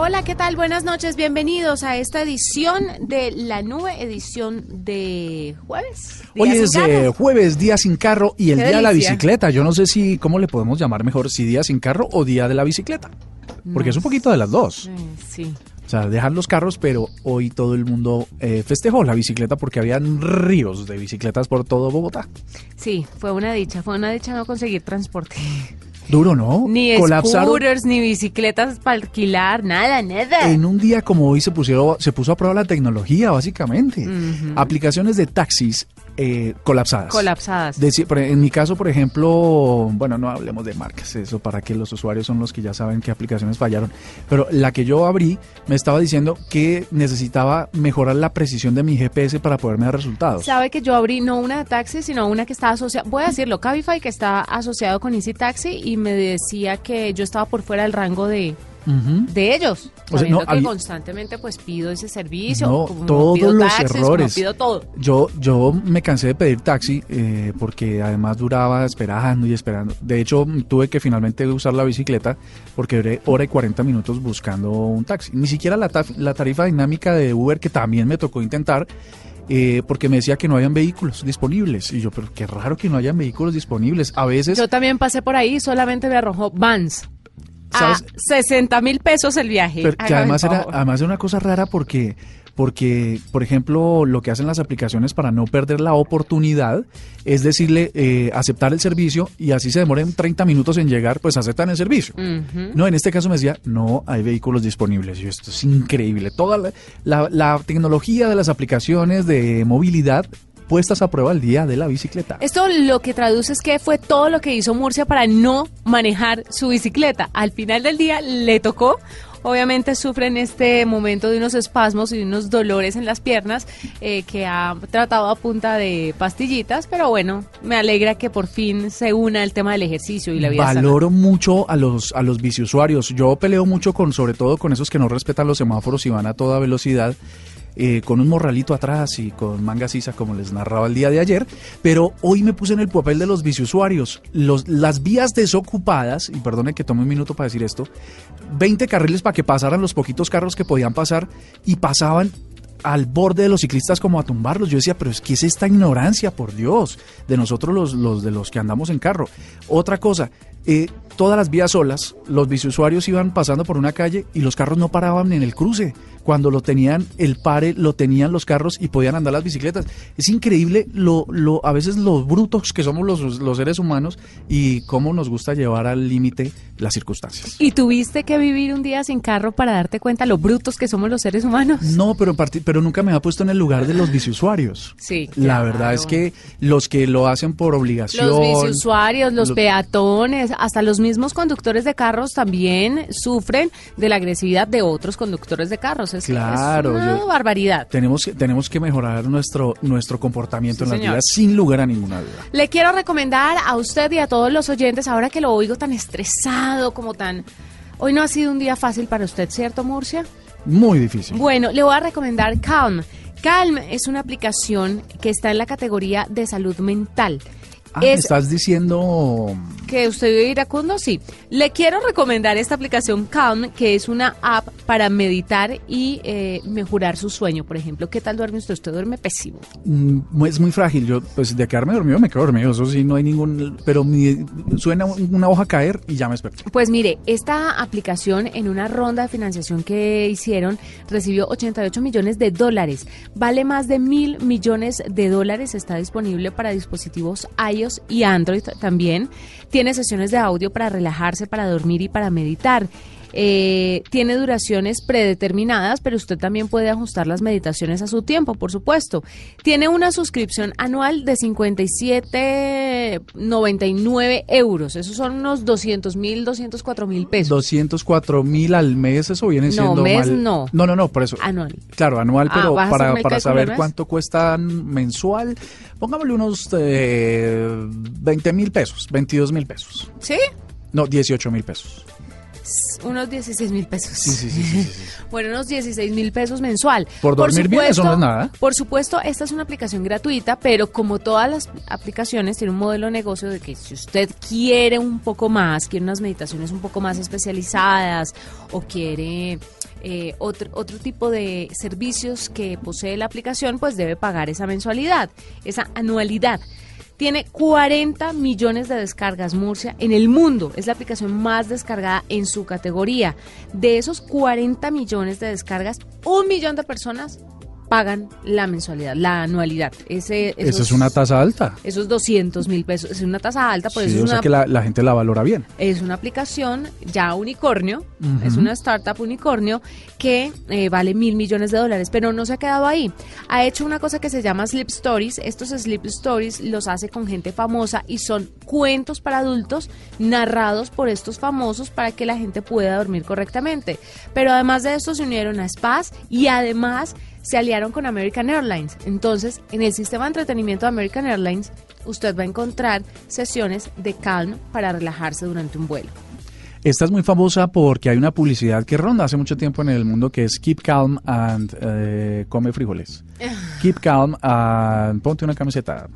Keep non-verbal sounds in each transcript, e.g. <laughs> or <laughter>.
Hola, ¿qué tal? Buenas noches, bienvenidos a esta edición de La Nube, edición de jueves. Hoy es eh, jueves, día sin carro y el día de la bicicleta. Yo no sé si, ¿cómo le podemos llamar mejor? Si día sin carro o día de la bicicleta. Porque es un poquito de las dos. sí. O sea, dejan los carros, pero hoy todo el mundo eh, festejó la bicicleta porque habían ríos de bicicletas por todo Bogotá. Sí, fue una dicha, fue una dicha no conseguir transporte. Duro, ¿no? Ni scooters, ni bicicletas para alquilar, nada, nada. En un día como hoy se, pusieron, se puso a prueba la tecnología, básicamente. Aplicaciones de taxis eh, colapsadas. Colapsadas. en mi caso, por ejemplo, bueno, no hablemos de marcas, eso para que los usuarios son los que ya saben qué aplicaciones fallaron. Pero la que yo abrí me estaba diciendo que necesitaba mejorar la precisión de mi GPS para poderme dar resultados. Sabe que yo abrí no una de taxi, sino una que está asociada, voy a decirlo, Cabify, que está asociado con Easy Taxi y me decía que yo estaba por fuera del rango de, de ellos. O sea, no, que constantemente pues pido ese servicio. No, todos los errores. pido todo. Yo, yo me cansé de pedir taxi eh, porque además duraba esperando y esperando. De hecho, tuve que finalmente usar la bicicleta porque duré hora y 40 minutos buscando un taxi. Ni siquiera la, la tarifa dinámica de Uber que también me tocó intentar eh, porque me decía que no habían vehículos disponibles. Y yo, pero qué raro que no hayan vehículos disponibles. A veces... Yo también pasé por ahí, solamente me arrojó Vans. ¿Sabes? A 60 mil pesos el viaje. que además era, además era una cosa rara porque porque, por ejemplo, lo que hacen las aplicaciones para no perder la oportunidad es decirle eh, aceptar el servicio y así se demoren 30 minutos en llegar, pues aceptan el servicio. No, en este caso me decía, no hay vehículos disponibles. Y esto es increíble. Toda la, la tecnología de las aplicaciones de movilidad puestas a prueba el día de la bicicleta. Esto lo que traduce es que fue todo lo que hizo Murcia para no manejar su bicicleta. Al final del día le tocó obviamente sufre en este momento de unos espasmos y unos dolores en las piernas eh, que ha tratado a punta de pastillitas, pero bueno, me alegra que por fin se una el tema del ejercicio y la vida Valoro mucho a los a los biciusuarios. Yo peleo mucho con sobre todo con esos que no respetan los semáforos y van a toda velocidad eh, con un morralito atrás y con manga sisa como les narraba el día de ayer, pero hoy me puse en el papel de los biciusuarios. Los, las vías desocupadas, y perdone que tome un minuto para decir esto, 20 carriles para que pasaran los poquitos carros que podían pasar y pasaban al borde de los ciclistas como a tumbarlos. Yo decía, pero es que es esta ignorancia, por Dios, de nosotros los, los de los que andamos en carro. Otra cosa, eh, todas las vías solas, los biciusuarios iban pasando por una calle y los carros no paraban en el cruce. Cuando lo tenían, el pare lo tenían los carros y podían andar las bicicletas. Es increíble lo, lo, a veces los brutos que somos los, los seres humanos y cómo nos gusta llevar al límite las circunstancias. ¿Y tuviste que vivir un día sin carro para darte cuenta lo brutos que somos los seres humanos? No, pero, pero nunca me ha puesto en el lugar de los biciusuarios. Sí. La verdad es que los que lo hacen por obligación. Los biciusuarios, los, los peatones, hasta los mismos conductores de carros también sufren de la agresividad de otros conductores de carros. Es, claro, es una barbaridad. Tenemos, tenemos que mejorar nuestro, nuestro comportamiento en la vida sin lugar a ninguna duda. Le quiero recomendar a usted y a todos los oyentes, ahora que lo oigo tan estresado, como tan... Hoy no ha sido un día fácil para usted, ¿cierto, Murcia? Muy difícil. Bueno, le voy a recomendar Calm. Calm es una aplicación que está en la categoría de salud mental. Ah, estás diciendo que usted vive iracundo, sí. Le quiero recomendar esta aplicación Calm, que es una app para meditar y eh, mejorar su sueño, por ejemplo. ¿Qué tal duerme usted? Usted duerme pésimo. Mm, es muy frágil. Yo, pues de quedarme dormido, me quedo dormido. Eso sí, no hay ningún. Pero suena una hoja caer y ya me desperté. Pues mire, esta aplicación en una ronda de financiación que hicieron recibió 88 millones de dólares. Vale más de mil millones de dólares. Está disponible para dispositivos iOS y Android también. Tiene sesiones de audio para relajarse, para dormir y para meditar. Eh, tiene duraciones predeterminadas, pero usted también puede ajustar las meditaciones a su tiempo, por supuesto. Tiene una suscripción anual de 57,99 euros. Esos son unos 200 mil, 204 mil pesos. 204 mil al mes, eso viene siendo. No, mes no. No, no, no, por eso. Anual. Claro, anual, pero para, para saber cuánto cuesta mensual, pongámosle unos eh, 20 mil pesos, 22 mil pesos. ¿Sí? No, 18 mil pesos. Unos 16 mil pesos. Sí, sí, sí, sí, sí. <laughs> bueno, unos 16 mil pesos mensual. Por dormir bien, eso no es nada. Por supuesto, esta es una aplicación gratuita, pero como todas las aplicaciones, tiene un modelo de negocio de que si usted quiere un poco más, quiere unas meditaciones un poco más especializadas o quiere eh, otro, otro tipo de servicios que posee la aplicación, pues debe pagar esa mensualidad, esa anualidad. Tiene 40 millones de descargas Murcia en el mundo. Es la aplicación más descargada en su categoría. De esos 40 millones de descargas, un millón de personas pagan la mensualidad, la anualidad. Ese, Eso es una tasa alta. Esos 200 mil pesos. Es una tasa alta, por eso o es sea que la, gente la valora bien. Es una aplicación ya unicornio, es una startup unicornio que eh, vale mil millones de dólares, pero no se ha quedado ahí. Ha hecho una cosa que se llama Sleep Stories. Estos Sleep Stories los hace con gente famosa y son cuentos para adultos narrados por estos famosos para que la gente pueda dormir correctamente. Pero además de esto se unieron a spas y además se aliaron con American Airlines. Entonces, en el sistema de entretenimiento de American Airlines, usted va a encontrar sesiones de calm para relajarse durante un vuelo. Esta es muy famosa porque hay una publicidad que ronda hace mucho tiempo en el mundo que es Keep Calm and eh, come frijoles. <laughs> Keep Calm and ponte una camiseta.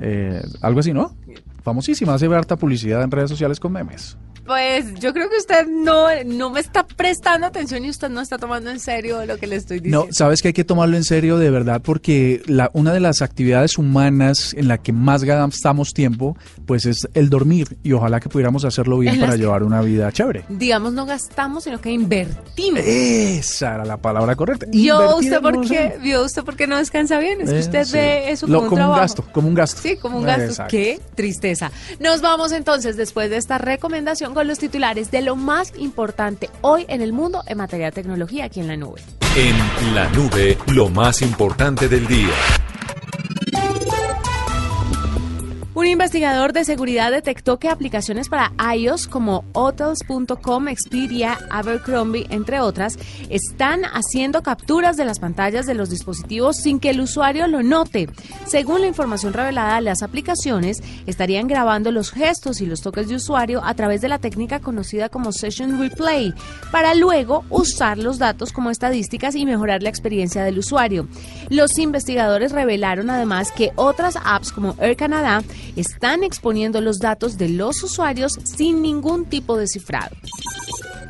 Eh, algo así, ¿no? Famosísima, hace harta publicidad en redes sociales con memes. Pues yo creo que usted no, no me está prestando atención y usted no está tomando en serio lo que le estoy diciendo. No, sabes que hay que tomarlo en serio de verdad porque la, una de las actividades humanas en la que más gastamos tiempo pues es el dormir y ojalá que pudiéramos hacerlo bien para llevar una vida chévere. Digamos, no gastamos, sino que invertimos. Esa era la palabra correcta. ¿Vio usted, por qué, ¿Vio usted por qué no descansa bien? Es que usted eh, ve eso como, un, gasto, como un gasto. Sí, como un gasto. Qué tristeza. Nos vamos entonces después de esta recomendación con los titulares de lo más importante hoy en el mundo en materia de tecnología aquí en la nube. En la nube, lo más importante del día. Un investigador de seguridad detectó que aplicaciones para iOS como Hotels.com, Expedia, Abercrombie, entre otras, están haciendo capturas de las pantallas de los dispositivos sin que el usuario lo note. Según la información revelada, las aplicaciones estarían grabando los gestos y los toques de usuario a través de la técnica conocida como Session Replay, para luego usar los datos como estadísticas y mejorar la experiencia del usuario. Los investigadores revelaron además que otras apps como Air Canada están exponiendo los datos de los usuarios sin ningún tipo de cifrado.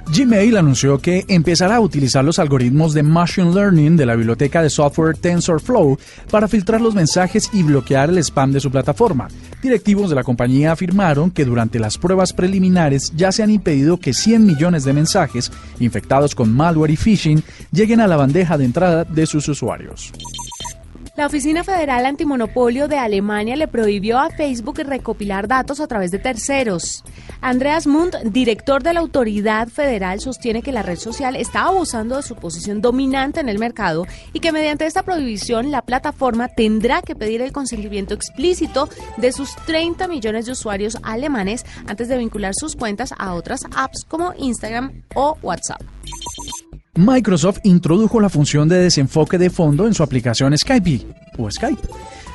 Gmail anunció que empezará a utilizar los algoritmos de Machine Learning de la biblioteca de software TensorFlow para filtrar los mensajes y bloquear el spam de su plataforma. Directivos de la compañía afirmaron que durante las pruebas preliminares ya se han impedido que 100 millones de mensajes infectados con malware y phishing lleguen a la bandeja de entrada de sus usuarios. La Oficina Federal Antimonopolio de Alemania le prohibió a Facebook recopilar datos a través de terceros. Andreas Mund, director de la autoridad federal, sostiene que la red social está abusando de su posición dominante en el mercado y que mediante esta prohibición la plataforma tendrá que pedir el consentimiento explícito de sus 30 millones de usuarios alemanes antes de vincular sus cuentas a otras apps como Instagram o WhatsApp. Microsoft introdujo la función de desenfoque de fondo en su aplicación Skype o Skype.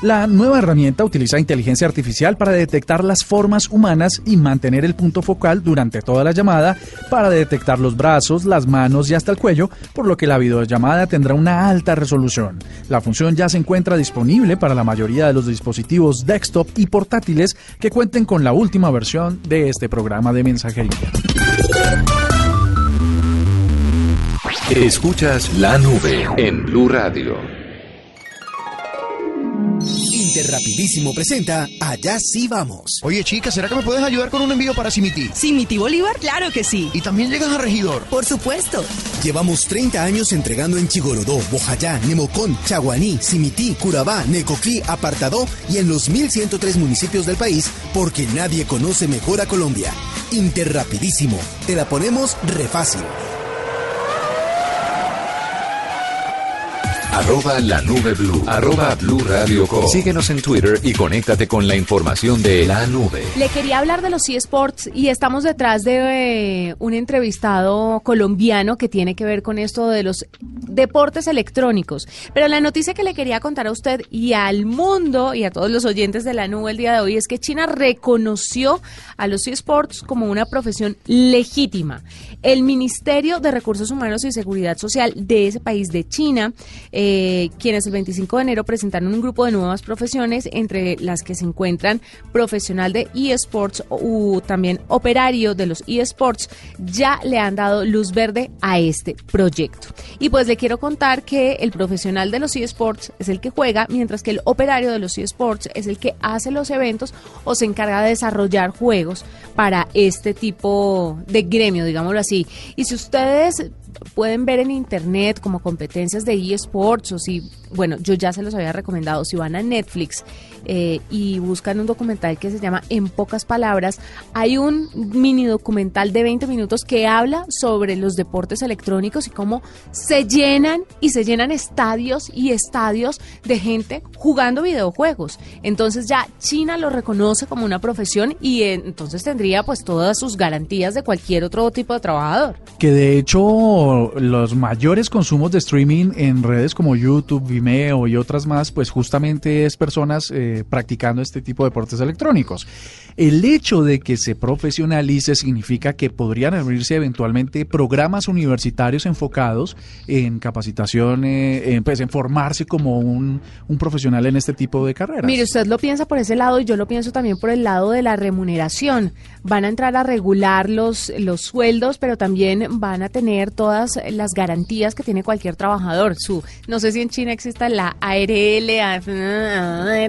La nueva herramienta utiliza inteligencia artificial para detectar las formas humanas y mantener el punto focal durante toda la llamada para detectar los brazos, las manos y hasta el cuello, por lo que la videollamada tendrá una alta resolución. La función ya se encuentra disponible para la mayoría de los dispositivos desktop y portátiles que cuenten con la última versión de este programa de mensajería. Escuchas la nube en Blue Radio. Interrapidísimo presenta Allá sí vamos. Oye chica, ¿será que me puedes ayudar con un envío para Simiti? ¿Simiti Bolívar? Claro que sí. ¿Y también llegas a Regidor? Por supuesto. Llevamos 30 años entregando en Chigorodó, Bojayá, Nemocón, Chaguaní, Simití, Curabá, Necoclí, Apartadó y en los 1103 municipios del país porque nadie conoce mejor a Colombia. Interrapidísimo. Te la ponemos re fácil. Arroba la nube blue. Arroba blue radio com. Síguenos en Twitter y conéctate con la información de la nube. Le quería hablar de los eSports y estamos detrás de eh, un entrevistado colombiano que tiene que ver con esto de los deportes electrónicos. Pero la noticia que le quería contar a usted y al mundo y a todos los oyentes de la nube el día de hoy es que China reconoció a los eSports como una profesión legítima. El Ministerio de Recursos Humanos y Seguridad Social de ese país de China quienes el 25 de enero presentaron un grupo de nuevas profesiones, entre las que se encuentran profesional de eSports o también operario de los eSports, ya le han dado luz verde a este proyecto. Y pues le quiero contar que el profesional de los eSports es el que juega, mientras que el operario de los eSports es el que hace los eventos o se encarga de desarrollar juegos para este tipo de gremio, digámoslo así. Y si ustedes pueden ver en internet como competencias de eSports o si, bueno, yo ya se los había recomendado, si van a Netflix eh, y buscan un documental que se llama En pocas palabras, hay un mini documental de 20 minutos que habla sobre los deportes electrónicos y cómo se llenan y se llenan estadios y estadios de gente jugando videojuegos. Entonces ya China lo reconoce como una profesión y entonces tendría pues todas sus garantías de cualquier otro tipo de trabajador. Que de hecho los mayores consumos de streaming en redes como YouTube, Vimeo y otras más, pues justamente es personas eh, practicando este tipo de deportes electrónicos. El hecho de que se profesionalice significa que podrían abrirse eventualmente programas universitarios enfocados en capacitación, eh, en, pues, en formarse como un, un profesional en este tipo de carreras. Mire, usted lo piensa por ese lado y yo lo pienso también por el lado de la remuneración. Van a entrar a regular los, los sueldos, pero también van a tener todas las garantías que tiene cualquier trabajador. Su, no sé si en China exista la ARL,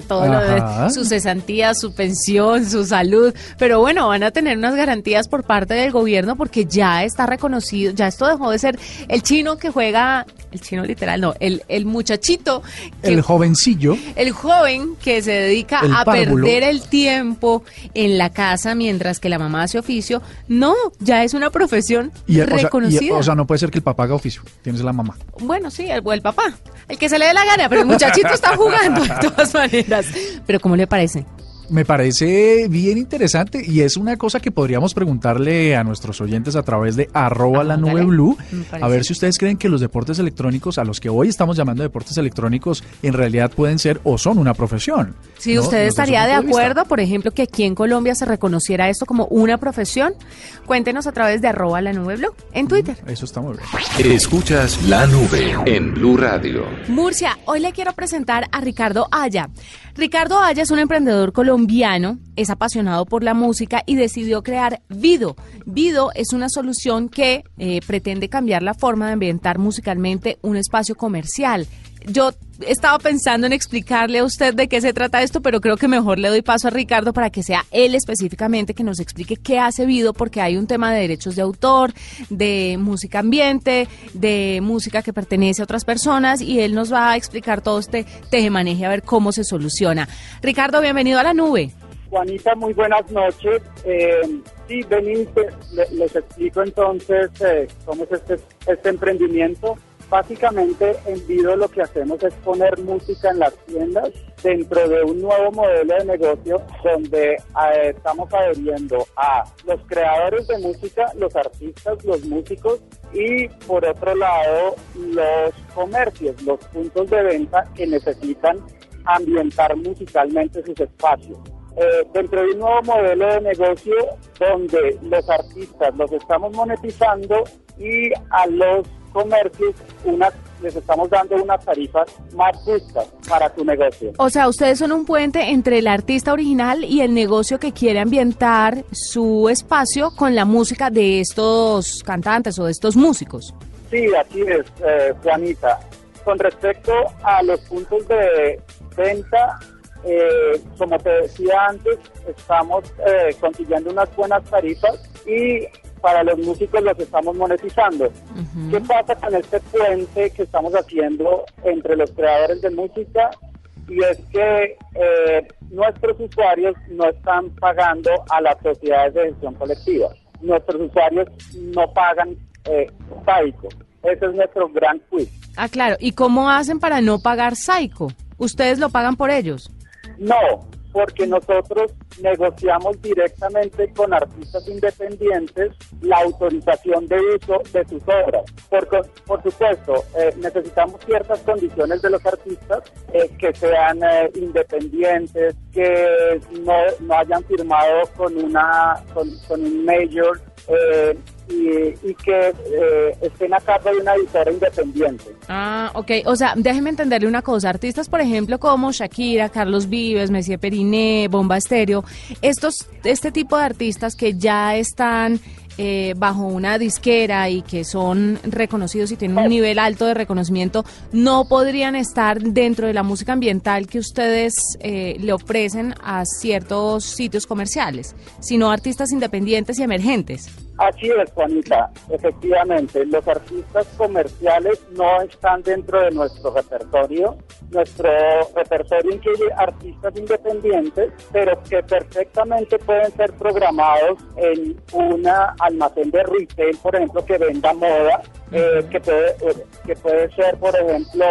todo lo de su cesantía, su pensión, su salud, pero bueno, van a tener unas garantías por parte del gobierno porque ya está reconocido, ya esto dejó de ser el chino que juega, el chino literal, no, el, el muchachito. el jovencillo. El joven que se dedica a perder el tiempo en la casa mientras que la mamá hace oficio, no, ya es una profesión reconocida. O sea, no puede ser que el papá haga oficio, tienes la mamá. Bueno, sí, el, el papá, el que se le dé la gana, pero el muchachito está jugando de todas maneras. Pero ¿cómo le parece? Me parece bien interesante y es una cosa que podríamos preguntarle a nuestros oyentes a través de arroba la nube blue, a ver si ustedes creen que los deportes electrónicos, a los que hoy estamos llamando deportes electrónicos, en realidad pueden ser o son una profesión. Si usted estaría de acuerdo, por ejemplo, que aquí en Colombia se reconociera esto como una profesión, cuéntenos a través de arroba la nube blue en Twitter. Eso está muy bien. Escuchas la nube en Blue Radio. Murcia, hoy le quiero presentar a Ricardo Aya. Ricardo Aya es un emprendedor colombiano, es apasionado por la música y decidió crear Vido. Vido es una solución que eh, pretende cambiar la forma de ambientar musicalmente un espacio comercial yo estaba pensando en explicarle a usted de qué se trata esto, pero creo que mejor le doy paso a Ricardo para que sea él específicamente que nos explique qué ha servido, porque hay un tema de derechos de autor, de música ambiente, de música que pertenece a otras personas, y él nos va a explicar todo este tejemaneje a ver cómo se soluciona. Ricardo, bienvenido a la nube. Juanita, muy buenas noches. Eh, sí, Benítez, les explico entonces eh, cómo es este, este emprendimiento. Básicamente en Vido lo que hacemos es poner música en las tiendas dentro de un nuevo modelo de negocio donde eh, estamos adheriendo a los creadores de música, los artistas, los músicos y por otro lado los comercios, los puntos de venta que necesitan ambientar musicalmente sus espacios. Eh, dentro de un nuevo modelo de negocio donde los artistas los estamos monetizando y a los comercios unas les estamos dando unas tarifas más justas para tu negocio. O sea, ustedes son un puente entre el artista original y el negocio que quiere ambientar su espacio con la música de estos cantantes o de estos músicos. Sí, así es, eh, Juanita. Con respecto a los puntos de venta, eh, como te decía antes, estamos eh, consiguiendo unas buenas tarifas y para los músicos los estamos monetizando. ¿Qué pasa con este puente que estamos haciendo entre los creadores de música? Y es que eh, nuestros usuarios no están pagando a las sociedades de gestión colectiva. Nuestros usuarios no pagan eh, ese es nuestro gran quiz. Ah, claro. ¿Y cómo hacen para no pagar Psycho? ¿Ustedes lo pagan por ellos? No, porque nosotros negociamos directamente con artistas independientes la autorización de uso de sus obras. Por, por supuesto, eh, necesitamos ciertas condiciones de los artistas eh, que sean eh, independientes, que no, no hayan firmado con una con, con un major eh, y, y que eh, estén a cargo de una editora independiente. Ah, ok. O sea, déjeme entenderle una cosa. Artistas, por ejemplo, como Shakira, Carlos Vives, Messier Periné, Bomba Estéreo, estos, este tipo de artistas que ya están eh, bajo una disquera y que son reconocidos y tienen un nivel alto de reconocimiento, no podrían estar dentro de la música ambiental que ustedes eh, le ofrecen a ciertos sitios comerciales, sino artistas independientes y emergentes. Así es, Juanita. Efectivamente, los artistas comerciales no están dentro de nuestro repertorio. Nuestro repertorio incluye artistas independientes, pero que perfectamente pueden ser programados en una almacén de retail, por ejemplo, que venda moda, eh, que, puede, eh, que puede ser, por ejemplo,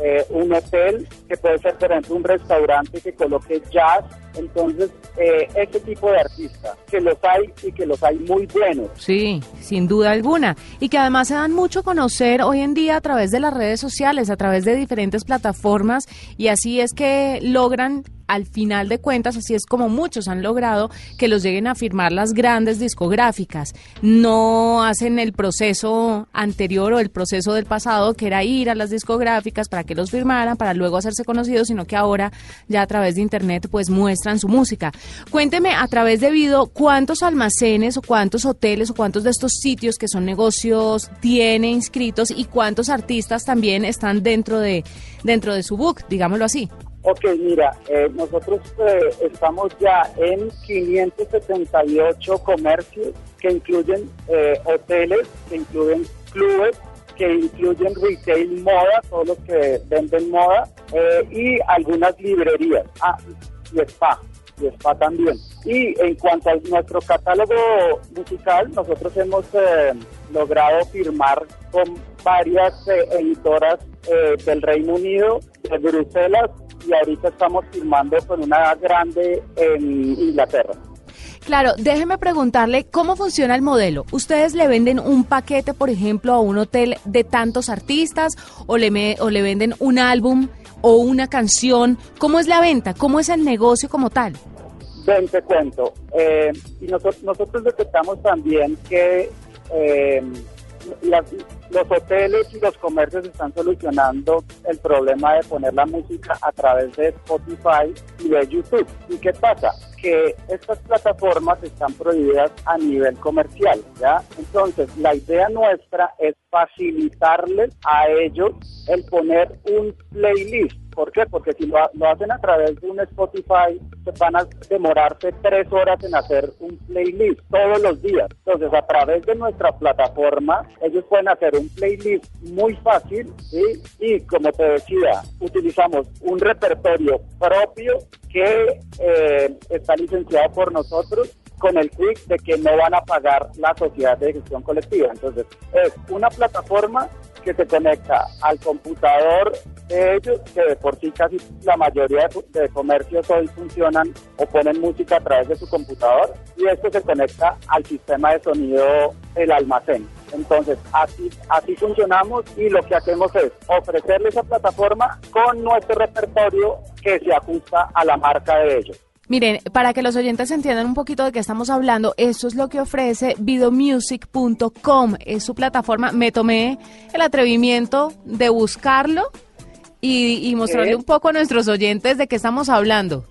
eh, un hotel, que puede ser, por ejemplo, un restaurante que coloque jazz. Entonces, eh, ese tipo de artistas, que los hay y que los hay muy buenos. Sí, sin duda alguna. Y que además se dan mucho a conocer hoy en día a través de las redes sociales, a través de diferentes plataformas, y así es que logran, al final de cuentas, así es como muchos han logrado que los lleguen a firmar las grandes discográficas. No hacen el proceso anterior o el proceso del pasado, que era ir a las discográficas para que los firmaran, para luego hacerse conocidos, sino que ahora ya a través de Internet pues muestran su música. Cuénteme a través de Vido cuántos almacenes o cuántos hoteles o cuántos de estos sitios que son negocios tiene inscritos y cuántos artistas también están dentro de dentro de su book, digámoslo así. Ok, mira, eh, nosotros eh, estamos ya en 578 comercios que incluyen eh, hoteles, que incluyen clubes, que incluyen retail moda, todos los que venden moda, eh, y algunas librerías. Ah, y spa, y spa también. Y en cuanto a nuestro catálogo musical, nosotros hemos eh, logrado firmar con varias eh, editoras del Reino Unido, de Bruselas, y ahorita estamos firmando con una grande en Inglaterra. Claro, déjeme preguntarle cómo funciona el modelo. ¿Ustedes le venden un paquete, por ejemplo, a un hotel de tantos artistas o le, me- o le venden un álbum o una canción? ¿Cómo es la venta? ¿Cómo es el negocio como tal? Ven, te cuento. Eh, y nosotros, nosotros detectamos también que eh, las- los hoteles y los comercios están solucionando el problema de poner la música a través de Spotify y de YouTube. ¿Y qué pasa? Que estas plataformas están prohibidas a nivel comercial, ¿ya? Entonces, la idea nuestra es facilitarles a ellos el poner un playlist. ¿Por qué? Porque si lo, lo hacen a través de un Spotify, se van a demorarse tres horas en hacer un playlist todos los días. Entonces, a través de nuestra plataforma, ellos pueden hacer un playlist muy fácil, ¿sí? Y como te decía, utilizamos un repertorio propio que eh, está licenciado por nosotros con el quick de que no van a pagar la sociedad de gestión colectiva. Entonces, es una plataforma que se conecta al computador de ellos, que de por sí casi la mayoría de, comercios hoy funcionan o ponen música a través de su computador, y esto se conecta al sistema de sonido del almacén. Entonces, así, así funcionamos y lo que hacemos es ofrecerles esa plataforma con nuestro repertorio que se ajusta a la marca de ellos. Miren, para que los oyentes entiendan un poquito de qué estamos hablando, eso es lo que ofrece videomusic.com. Es su plataforma. Me tomé el atrevimiento de buscarlo y, y mostrarle un poco a nuestros oyentes de qué estamos hablando.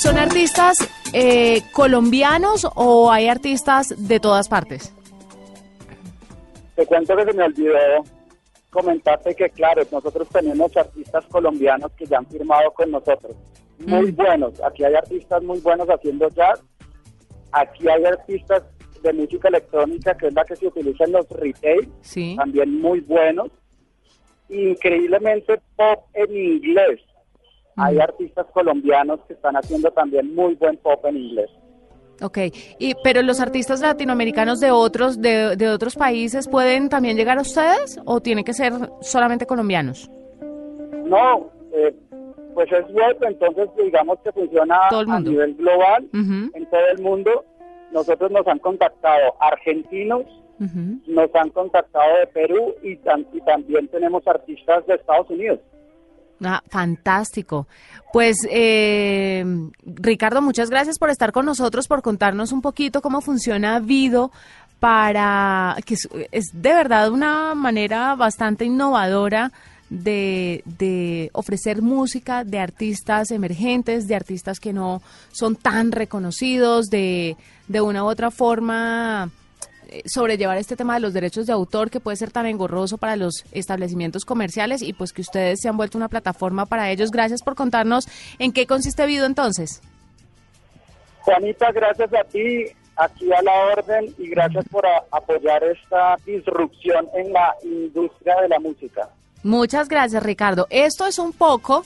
¿Son artistas eh, colombianos o hay artistas de todas partes? Te cuento que se me olvidó comentarte que, claro, nosotros tenemos artistas colombianos que ya han firmado con nosotros. Muy Mm. buenos. Aquí hay artistas muy buenos haciendo jazz. Aquí hay artistas de música electrónica, que es la que se utiliza en los retail, Sí. también muy buenos. Increíblemente pop en inglés. Hay Mm. artistas colombianos que están haciendo también muy buen pop en inglés. Ok, y, pero los artistas latinoamericanos de otros, de, de otros países pueden también llegar a ustedes o tiene que ser solamente colombianos? No, eh, pues es web, entonces digamos que funciona a nivel global, en todo el mundo. Nosotros nos han contactado argentinos, nos han contactado de Perú y, y también tenemos artistas de Estados Unidos. Ah, fantástico. Pues, eh, Ricardo, muchas gracias por estar con nosotros, por contarnos un poquito cómo funciona Vido para que es, de verdad una manera bastante innovadora de, de ofrecer música de artistas emergentes, de artistas que no son tan reconocidos, de, de una u otra forma sobrellevar este tema de los derechos de autor que puede ser tan engorroso para los establecimientos comerciales y pues que ustedes se han vuelto una plataforma para ellos. Gracias por contarnos en qué consiste Vido entonces. Juanita, gracias a ti, aquí a la orden, y gracias por a- apoyar esta disrupción en la industria de la música. Muchas gracias Ricardo. Esto es un poco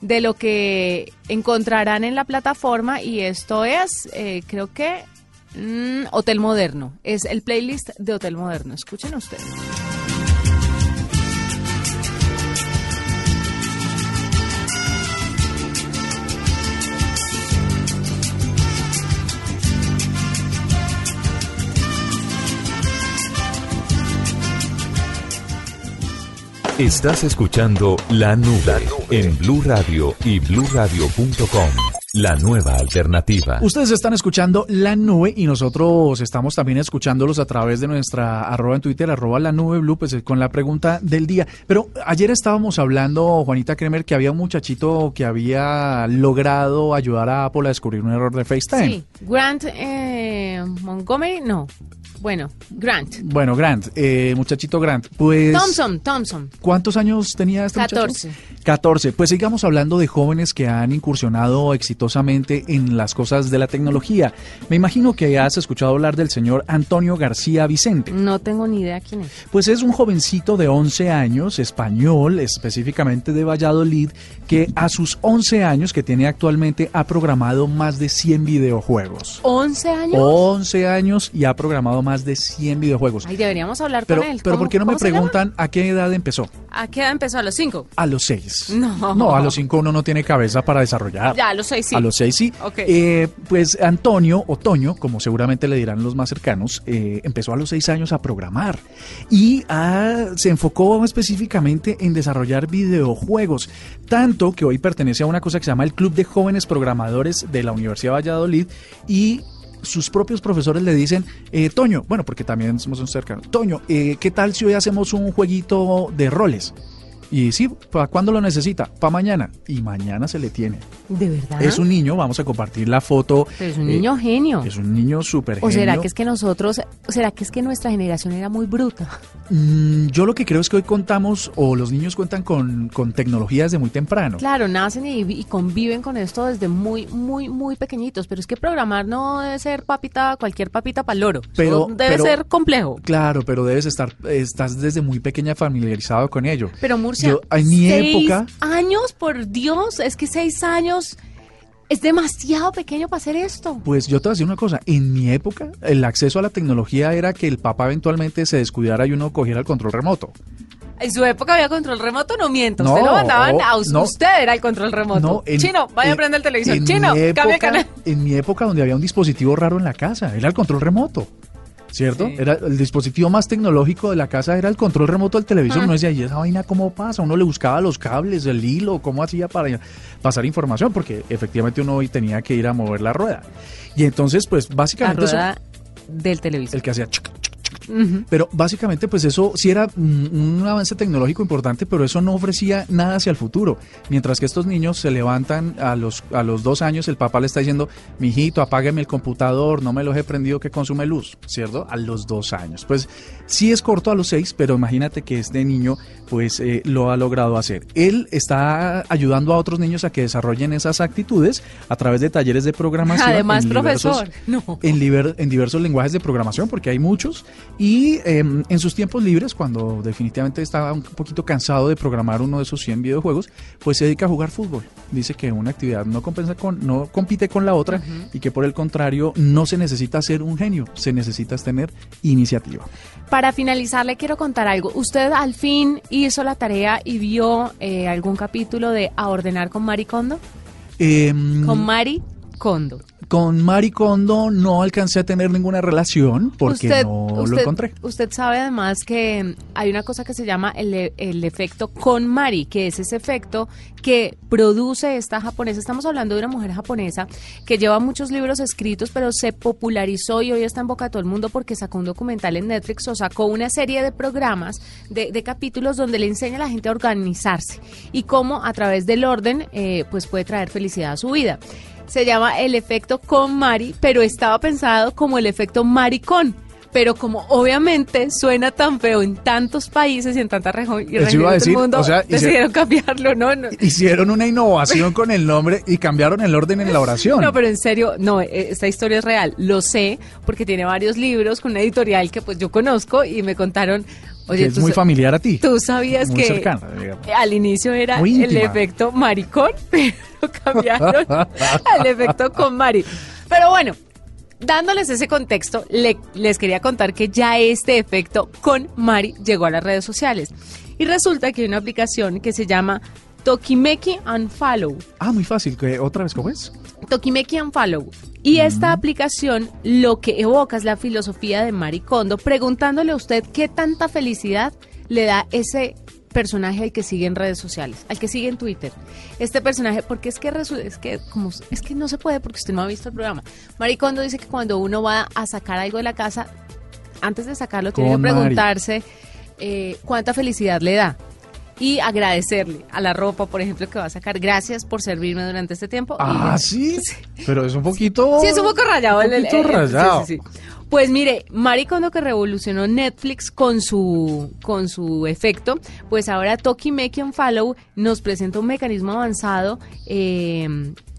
de lo que encontrarán en la plataforma y esto es, eh, creo que, mm, Hotel Moderno. Es el playlist de Hotel Moderno. Escuchen ustedes. Estás escuchando La Nube en Blue Radio y bluradio.com. La nueva alternativa. Ustedes están escuchando La Nube y nosotros estamos también escuchándolos a través de nuestra arroba en Twitter, arroba La Nube Blue, pues con la pregunta del día. Pero ayer estábamos hablando, Juanita Kremer, que había un muchachito que había logrado ayudar a Apple a descubrir un error de FaceTime. Sí, Grant eh, Montgomery, no. Bueno, Grant. Bueno, Grant, eh, muchachito Grant, pues... Thompson, Thompson. ¿Cuántos años tenía este muchacho? 14. 14. Pues sigamos hablando de jóvenes que han incursionado exitosamente en las cosas de la tecnología. Me imagino que has escuchado hablar del señor Antonio García Vicente. No tengo ni idea quién es. Pues es un jovencito de 11 años, español, específicamente de Valladolid, que a sus 11 años que tiene actualmente ha programado más de 100 videojuegos. ¿11 años? 11 años y ha programado más de 100 videojuegos. Ay, deberíamos hablar Pero, con él. pero ¿Cómo- ¿por qué no me llama? preguntan a qué edad empezó? ¿A qué edad empezó? ¿A los 5? A los 6. No. No, a los 5 uno no tiene cabeza para desarrollar. Ya, a los 6 sí. A los 6 sí. Ok. Eh, pues Antonio, o Toño, como seguramente le dirán los más cercanos, eh, empezó a los 6 años a programar y ah, se enfocó específicamente en desarrollar videojuegos, tanto que hoy pertenece a una cosa que se llama el Club de Jóvenes Programadores de la Universidad de Valladolid y sus propios profesores le dicen, eh, Toño, bueno, porque también somos un cercano, Toño, eh, ¿qué tal si hoy hacemos un jueguito de roles? Y sí, ¿para cuándo lo necesita? Para mañana. Y mañana se le tiene. ¿De verdad? Es un niño, vamos a compartir la foto. Pero es un eh, niño genio. Es un niño súper ¿O será genio. que es que nosotros, o será que es que nuestra generación era muy bruta? <laughs> Mm, yo lo que creo es que hoy contamos, o los niños cuentan con, con tecnología desde muy temprano. Claro, nacen y, y conviven con esto desde muy, muy, muy pequeñitos. Pero es que programar no debe ser papita, cualquier papita para loro. Pero- debe pero- ser complejo. Claro, pero debes estar, estás desde muy pequeña familiarizado con ello. Pero Murcia, Yo, en mi seis época, años, por Dios, es que seis años es demasiado pequeño para hacer esto. pues yo te voy a decir una cosa, en mi época el acceso a la tecnología era que el papá eventualmente se descuidara y uno cogiera el control remoto. En su época había control remoto, no miento. No, usted lo mandaban a no. usted era el control remoto. No, en- Chino, vaya a en- prender el televisor. Chino, mi cambia el época- canal. En mi época donde había un dispositivo raro en la casa, era el control remoto. ¿Cierto? Sí. Era el dispositivo más tecnológico de la casa era el control remoto del televisor. Ah. Uno decía, ¿y esa vaina cómo pasa? Uno le buscaba los cables, el hilo, cómo hacía para pasar información, porque efectivamente uno hoy tenía que ir a mover la rueda. Y entonces, pues La básicamente eso- rueda del televisor. el que hacía chuc, chuc, chuc, Pero básicamente, pues eso sí era un avance tecnológico importante, pero eso no ofrecía nada hacia el futuro. Mientras que estos niños se levantan a los, a los dos años, el papá le está diciendo, mijito, apágueme el computador, no me lo he prendido que consume luz, ¿cierto? A los dos años. Pues sí es corto a los seis, pero imagínate que este niño, pues eh, lo ha logrado hacer. Él está ayudando a otros niños a que desarrollen esas actitudes a través de talleres de programación. Además, en diversos- profesor. No. en, liber- en diversos lenguajes de programación, porque hay muchos, Y em, en sus tiempos libres, cuando definitivamente estaba un poquito cansado de programar uno de esos 100 videojuegos, pues se dedica a jugar fútbol. Dice que una actividad no compensa con, no compite con la otra y que por el contrario no se necesita ser un genio, se necesita tener iniciativa. Para finalizar, le quiero contar algo. ¿Usted al fin hizo la tarea y vio eh, algún capítulo de A Ordenar con Mari Kondo? Em, Con Mari Kondo. Con Mari Kondo no alcancé a tener ninguna relación porque no lo usted- encontré. Usted sabe además que hay una cosa que se llama el, e- el efecto con Mari, que es ese efecto que produce esta japonesa. Estamos hablando de una mujer japonesa que lleva muchos libros escritos, pero se popularizó y hoy está en boca de todo el mundo porque sacó un documental en Netflix o sacó una serie de programas, de, de capítulos donde le enseña a la gente a organizarse y cómo a través del orden eh, pues puede traer felicidad a su vida. Se llama el efecto con Mari, pero estaba pensado como el efecto maricón. Pero como obviamente suena tan feo en tantos países y en tantas regiones del mundo, o sea, hice- decidieron cambiarlo, ¿no? No, Hicieron una innovación con el nombre y cambiaron el orden en la oración. no, pero en serio, no, eh, esta historia es real. Lo sé porque tiene varios libros con una editorial que pues yo conozco y me contaron, oye, que es muy familiar a ti. Tú sabías Muy que cercana, al inicio era el efecto maricón, <laughs> pero cambiaron al efecto con Mari. Pero bueno, dándoles ese contexto, le- les quería contar que ya este efecto con Mari llegó a las redes sociales. Y resulta que hay una aplicación que se llama Tokimeki Unfollow. Ah, muy fácil. ¿Qué- ¿Otra vez cómo es? Tokimeki Unfollow. Y esta aplicación lo que evoca es la filosofía de Mari Kondo, preguntándole a usted qué tanta felicidad le da ese personaje al que sigue en redes sociales, al que sigue en Twitter. Este personaje, porque es que es que como es que no se puede porque usted no ha visto el programa. Mari Kondo dice que cuando uno va a sacar algo de la casa, antes de sacarlo tiene que preguntarse eh, cuánta felicidad le da y agradecerle a la ropa, por ejemplo, que va a sacar. Gracias por servirme durante este tiempo. Ah, Y- <laughs> sí. Pero es un poquito. Sí, es un poco rayado. Un el- el- poquito el- rayado. sí, sí, sí. Pues mire, Mari Kondo que revolucionó Netflix con su con su efecto, pues ahora Toki Make and Follow nos presenta un mecanismo avanzado eh,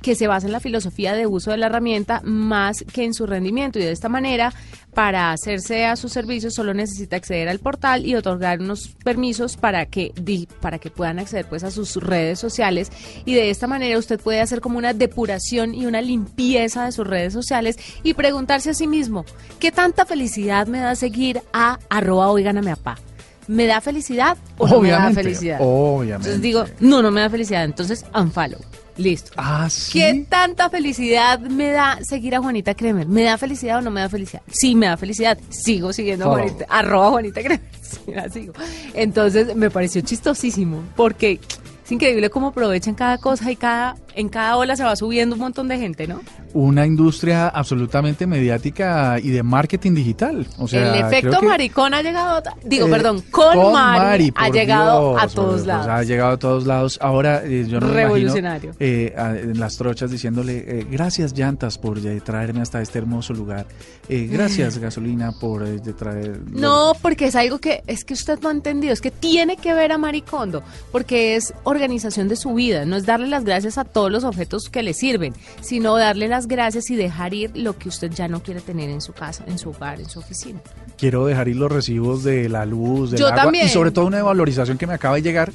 que se basa en la filosofía de uso de la herramienta más que en su rendimiento. Y de esta manera para hacerse a sus servicios solo necesita acceder al portal y otorgar unos permisos para que para que puedan acceder pues a sus redes sociales. Y de esta manera usted puede hacer como una depuración y una limpieza de sus redes sociales y preguntarse a sí mismo qué tanta felicidad me da seguir a arroba oiganame a pa me da felicidad o no me da Obviamente, felicidad obviamente. entonces digo no no me da felicidad. Entonces unfollow listo Ah, sí. ¿Qué tanta felicidad me da seguir a Juanita Kremer? ¿Me da felicidad o no me da felicidad? Sí, me da felicidad. Sigo siguiendo a. Juanita, arroba Juanita Kremer. <laughs> Sí, la sigo. Entonces me pareció chistosísimo porque es increíble cómo aprovechan cada cosa y cada en cada ola se va subiendo un montón de gente, ¿no? Una industria absolutamente mediática y de marketing digital. O sea, El efecto que- maricón ha llegado, digo, Eh, perdón, con, Mari, ha llegado a todos lados. Ha llegado a todos lados. Ahora eh, yo no me Revolucionario. imagino, eh, a- en las trochas diciéndole eh, gracias llantas por traerme hasta este hermoso lugar. Gracias <laughs> gasolina por traer. No, porque es algo que es que usted no ha entendido, es que tiene que ver a Maricondo, porque es organización de su vida, no es darle las gracias a todos los objetos que le sirven, sino darle las gracias y dejar ir lo que usted ya no quiere tener en su casa, en su hogar, en su oficina. Quiero dejar ir los recibos de la luz, del Yo agua también. y sobre todo una valorización que me acaba de llegar.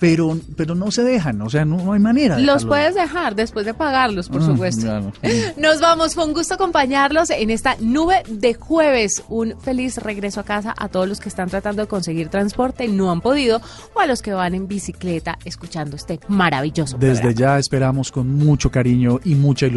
Pero, pero no se dejan, o sea, no, no hay manera. de Los dejarlo. puedes dejar después de pagarlos, por Mm, supuesto. <laughs> Nos vamos, fue un gusto acompañarlos en esta nube de jueves. Un feliz regreso a casa a todos los que están tratando de conseguir transporte y no han podido, o a los que van en bicicleta escuchando este maravilloso Desde programa. ya esperamos con mucho cariño y mucha ilusión